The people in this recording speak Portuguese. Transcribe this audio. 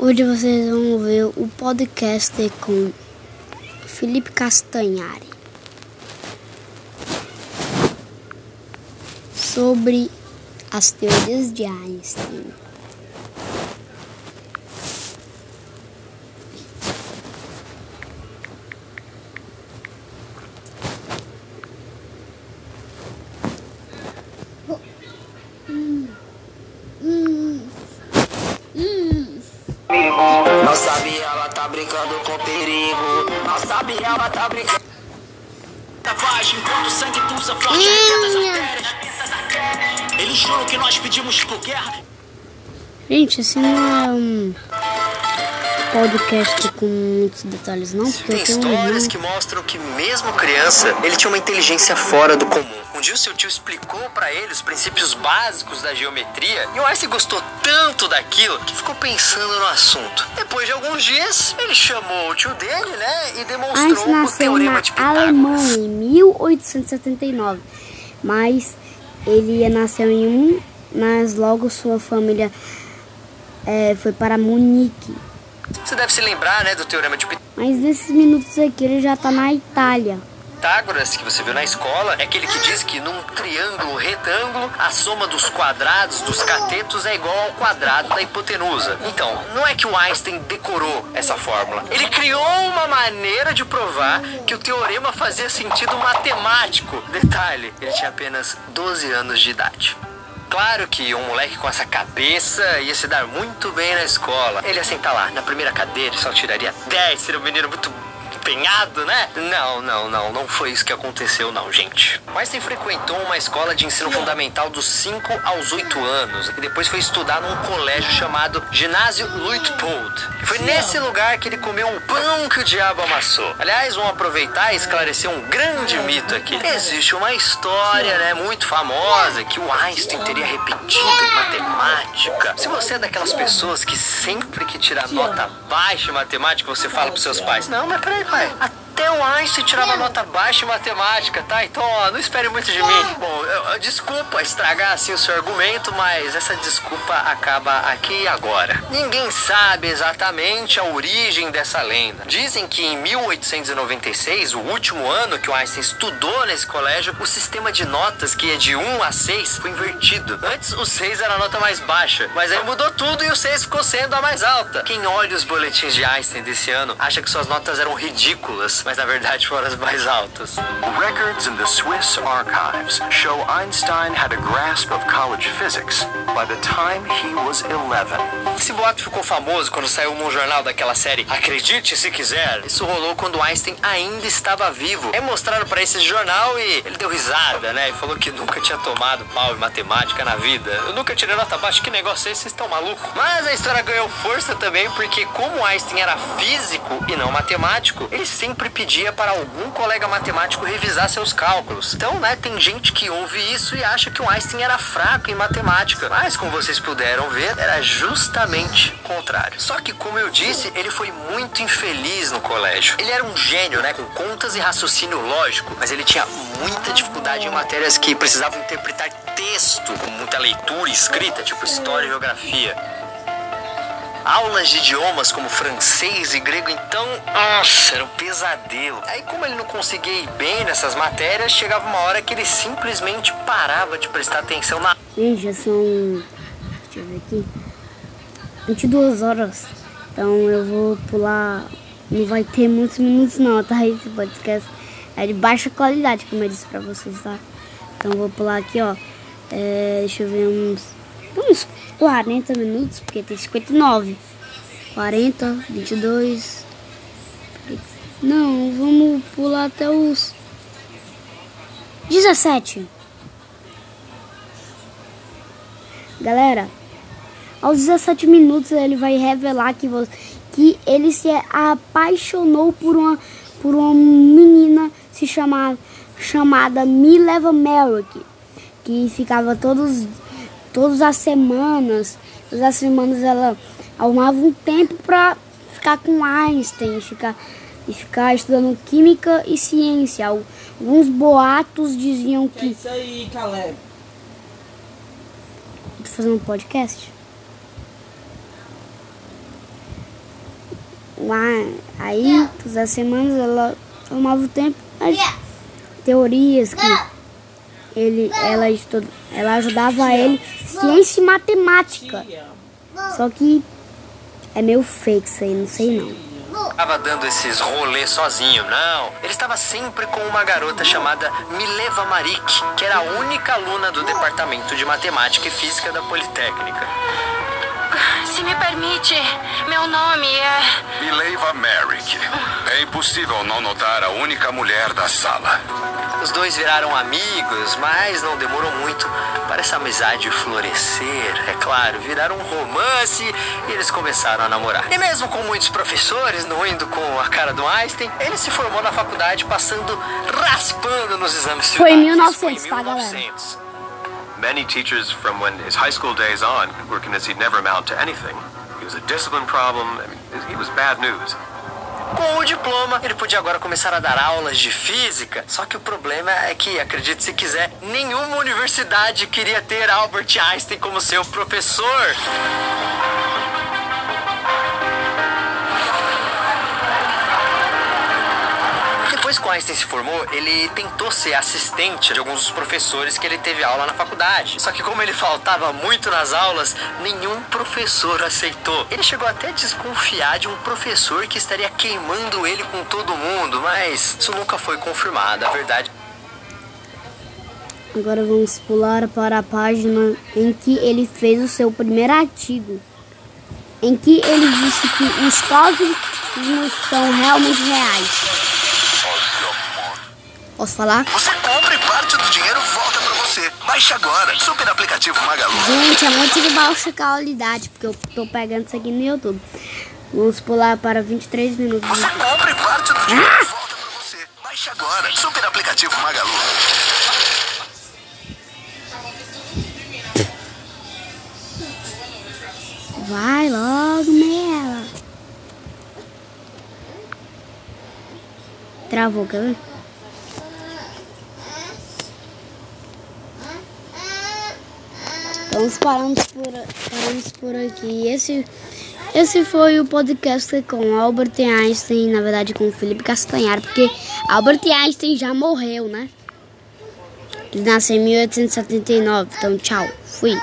Hoje vocês vão ver o podcast com Felipe Castanhari sobre as teorias de Einstein. Sabe ela tá brincando com perigo. Não sabe ela tá brincando. Faz enquanto o sangue pulsa forte, arrebenta as artérias. Eles juram que nós pedimos por guerra. Gente, esse não é um podcast com muitos detalhes, não, porque Tem um histórias irmão. que mostram que mesmo criança, ele tinha uma inteligência fora do comum. Um dia o seu tio explicou pra ele os princípios básicos da geometria e o Einstein gostou tanto daquilo que ficou pensando no assunto. Depois de alguns dias, ele chamou o tio dele, né, e demonstrou Einstein o teorema na de Pitágoras. Alemanha em 1879, mas ele nasceu em um, mas logo sua família eh, foi para Munique. Você deve se lembrar, né, do teorema de Mas nesses minutos aqui ele já tá na Itália. Pitágoras, que você viu na escola, é aquele que diz que num triângulo retângulo, a soma dos quadrados dos catetos é igual ao quadrado da hipotenusa. Então, não é que o Einstein decorou essa fórmula. Ele criou uma maneira de provar que o teorema fazia sentido matemático. Detalhe, ele tinha apenas 12 anos de idade. Claro que um moleque com essa cabeça ia se dar muito bem na escola. Ele ia sentar lá na primeira cadeira só tiraria 10, seria um menino muito empenhado, né? Não, não, não, não foi isso que aconteceu, não, gente. Einstein frequentou uma escola de ensino fundamental dos 5 aos 8 anos e depois foi estudar num colégio chamado Ginásio Luitpold. E foi nesse lugar que ele comeu um pão que o diabo amassou. Aliás, vamos aproveitar e esclarecer um grande mito aqui. Existe uma história, né, muito famosa que o Einstein teria repetido em matemática. Se você é daquelas pessoas que sempre que tira nota baixa em matemática, você fala pros seus pais: Não, mas peraí, pai. Bye. Até o Einstein tirava nota baixa em matemática, tá? Então, ó, não espere muito de mim. Bom, eu- eu- desculpa estragar assim o seu argumento, mas essa desculpa acaba aqui e agora. Ninguém sabe exatamente a origem dessa lenda. Dizem que em 1896, o último ano que o Einstein estudou nesse colégio, o sistema de notas, que é de 1 a 6, foi invertido. Antes, o 6 era a nota mais baixa, mas aí mudou tudo e o 6 ficou sendo a mais alta. Quem olha os boletins de Einstein desse ano acha que suas notas eram ridículas, mas na verdade foram as mais altas. Records in the Swiss archives show Einstein had a grasp of college physics by the time he was 11. Esse boato ficou famoso quando saiu num jornal daquela série Acredite se quiser. Isso rolou quando Einstein ainda estava vivo. Aí mostraram pra esse jornal e ele deu risada, né? E falou que nunca tinha tomado pau em matemática na vida. Eu nunca tirei nota baixa, que negócio é esse? Vocês estão malucos? Mas a história ganhou força também porque, como Einstein era físico e não matemático, ele sempre pedia para algum colega matemático revisar seus cálculos. Então, né, tem gente que ouve isso e acha que o Einstein era fraco em matemática. Mas, como vocês puderam ver, era justamente o contrário. Só que, como eu disse, ele foi muito infeliz no colégio. Ele era um gênio, né, com contas e raciocínio lógico, mas ele tinha muita dificuldade em matérias que precisavam interpretar texto, com muita leitura e escrita, tipo história e geografia aulas de idiomas como francês e grego, então, nossa, era um pesadelo. Aí, como ele não conseguia ir bem nessas matérias, chegava uma hora que ele simplesmente parava de prestar atenção na Gente, já são. Deixa eu ver aqui. 22 horas. Então eu vou pular. Não vai ter muitos minutos não, tá? Esse podcast é de baixa qualidade, como eu disse pra vocês, tá? Então eu vou pular aqui, ó. É, deixa eu ver uns. Uns 40 minutos, porque tem 59. 40, 22. Não, vamos pular até os 17. Galera, aos 17 minutos ele vai revelar que, você, que ele se apaixonou por uma, por uma menina se chamar, chamada Mileva Merrick, que ficava todos, todas as semanas, todas as semanas ela arrumava um tempo pra ficar com Einstein, ficar, e ficar estudando química e ciência. Alguns boatos diziam É que isso aí, Caleb. tô fazendo um podcast. aí, todas as semanas, ela tomava o tempo, as teorias que ele, ela, estuda, ela ajudava ele, ciência e matemática. Só que é meio fake isso aí, não sei não estava dando esses rolês sozinho, não. Ele estava sempre com uma garota chamada Mileva Marik, que era a única aluna do departamento de matemática e física da Politécnica. Se me permite, meu nome é. Mileva Merrick. É impossível não notar a única mulher da sala. Os dois viraram amigos, mas não demorou muito para essa amizade florescer. É claro, viraram um romance e eles começaram a namorar. E mesmo com muitos professores não indo com a cara do Einstein, ele se formou na faculdade passando raspando nos exames Foi em finais. Isso 1900, tá, galera? 1900. Many teachers from when his high school days on were convinced he'd never amount to anything. He was a discipline problem. I mean, he was bad news. Com o diploma, ele podia agora começar a dar aulas de física. Só que o problema é que, acredite se quiser, nenhuma universidade queria ter Albert Einstein como seu professor. Depois que o Einstein se formou, ele tentou ser assistente de alguns dos professores que ele teve aula na faculdade. Só que como ele faltava muito nas aulas, nenhum professor aceitou. Ele chegou até a desconfiar de um professor que estaria queimando ele com todo mundo, mas isso nunca foi confirmado. A verdade Agora vamos pular para a página em que ele fez o seu primeiro artigo, em que ele disse que os cosmos são realmente reais. Posso falar? Você compra e parte do dinheiro volta pra você. Baixe agora. Super aplicativo Magalu. Gente, é muito de baixa qualidade, porque eu tô pegando isso aqui no YouTube. Vamos pular para 23 minutos. Você compra e parte do dinheiro volta pra você. Baixe agora. Super aplicativo Magalu. Vai logo, Mela. Travou, quer ver? Então paramos por, paramos por aqui. Esse, esse foi o podcast com Albert Einstein, na verdade com Felipe Castanhar, porque Albert Einstein já morreu, né? Ele nasceu em 1879. Então, tchau. Fui.